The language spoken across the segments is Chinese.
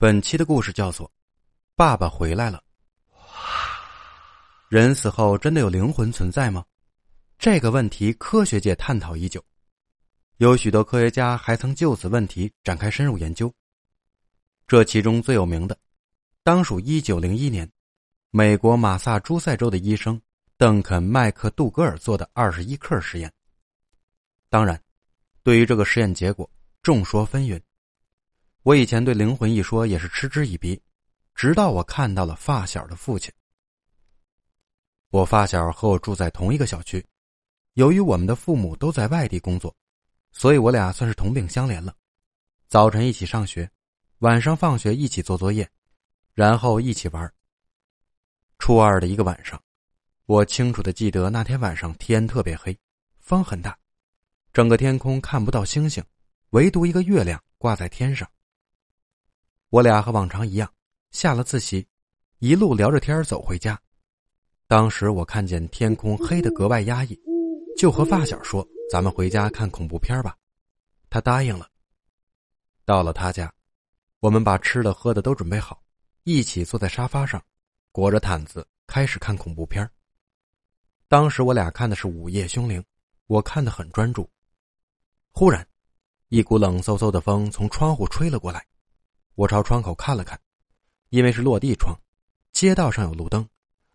本期的故事叫做《爸爸回来了》。人死后真的有灵魂存在吗？这个问题科学界探讨已久，有许多科学家还曾就此问题展开深入研究。这其中最有名的，当属一九零一年，美国马萨诸塞州的医生邓肯·麦克杜格尔做的二十一克实验。当然，对于这个实验结果，众说纷纭。我以前对灵魂一说也是嗤之以鼻，直到我看到了发小的父亲。我发小和我住在同一个小区，由于我们的父母都在外地工作，所以我俩算是同病相怜了。早晨一起上学，晚上放学一起做作业，然后一起玩。初二的一个晚上，我清楚的记得那天晚上天特别黑，风很大，整个天空看不到星星，唯独一个月亮挂在天上。我俩和往常一样，下了自习，一路聊着天走回家。当时我看见天空黑得格外压抑，就和发小说：“咱们回家看恐怖片吧。”他答应了。到了他家，我们把吃的喝的都准备好，一起坐在沙发上，裹着毯子开始看恐怖片。当时我俩看的是《午夜凶铃》，我看得很专注。忽然，一股冷飕飕的风从窗户吹了过来。我朝窗口看了看，因为是落地窗，街道上有路灯，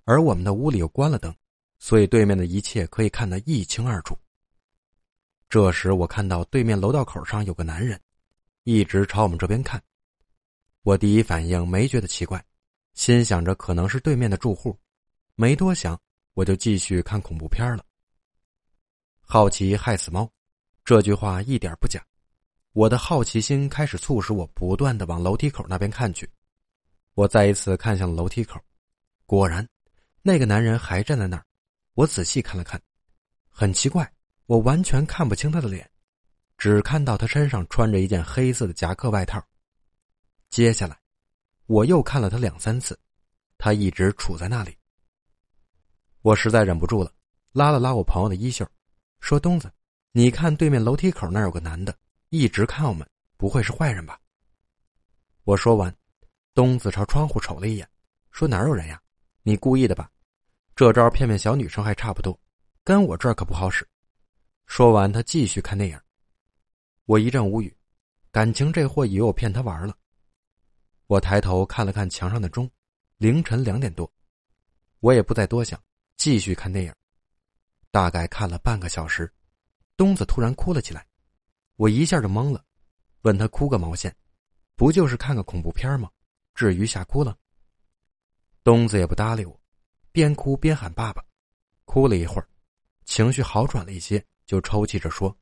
而我们的屋里又关了灯，所以对面的一切可以看得一清二楚。这时，我看到对面楼道口上有个男人，一直朝我们这边看。我第一反应没觉得奇怪，心想着可能是对面的住户，没多想，我就继续看恐怖片了。好奇害死猫，这句话一点不假。我的好奇心开始促使我不断的往楼梯口那边看去，我再一次看向楼梯口，果然，那个男人还站在那儿。我仔细看了看，很奇怪，我完全看不清他的脸，只看到他身上穿着一件黑色的夹克外套。接下来，我又看了他两三次，他一直杵在那里。我实在忍不住了，拉了拉我朋友的衣袖，说：“东子，你看对面楼梯口那有个男的。”一直看我们，不会是坏人吧？我说完，东子朝窗户瞅了一眼，说：“哪有人呀？你故意的吧？这招骗骗小女生还差不多，跟我这儿可不好使。”说完，他继续看电影。我一阵无语，感情这货以为我骗他玩了。我抬头看了看墙上的钟，凌晨两点多。我也不再多想，继续看电影。大概看了半个小时，东子突然哭了起来。我一下就懵了，问他哭个毛线？不就是看个恐怖片吗？至于吓哭了？东子也不搭理我，边哭边喊爸爸。哭了一会儿，情绪好转了一些，就抽泣着说：“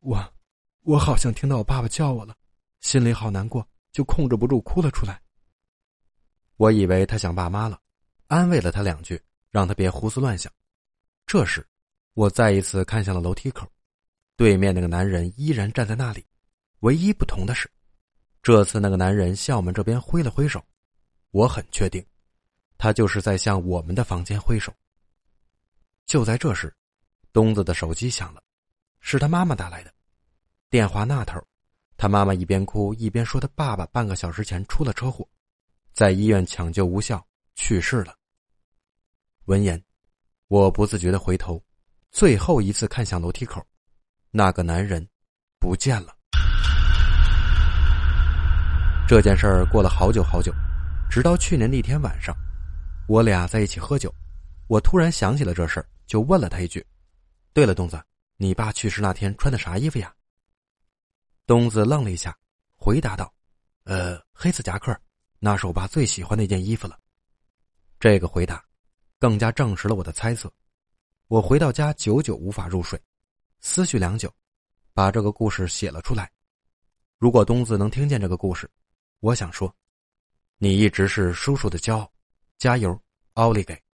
我，我好像听到我爸爸叫我了，心里好难过，就控制不住哭了出来。”我以为他想爸妈了，安慰了他两句，让他别胡思乱想。这时，我再一次看向了楼梯口。对面那个男人依然站在那里，唯一不同的是，这次那个男人向我们这边挥了挥手。我很确定，他就是在向我们的房间挥手。就在这时，东子的手机响了，是他妈妈打来的。电话那头，他妈妈一边哭一边说：“他爸爸半个小时前出了车祸，在医院抢救无效去世了。”闻言，我不自觉的回头，最后一次看向楼梯口。那个男人不见了。这件事儿过了好久好久，直到去年那天晚上，我俩在一起喝酒，我突然想起了这事儿，就问了他一句：“对了，东子，你爸去世那天穿的啥衣服呀？”东子愣了一下，回答道：“呃，黑色夹克，那是我爸最喜欢的一件衣服了。”这个回答更加证实了我的猜测。我回到家，久久无法入睡。思绪良久，把这个故事写了出来。如果东子能听见这个故事，我想说，你一直是叔叔的骄傲，加油，奥利给！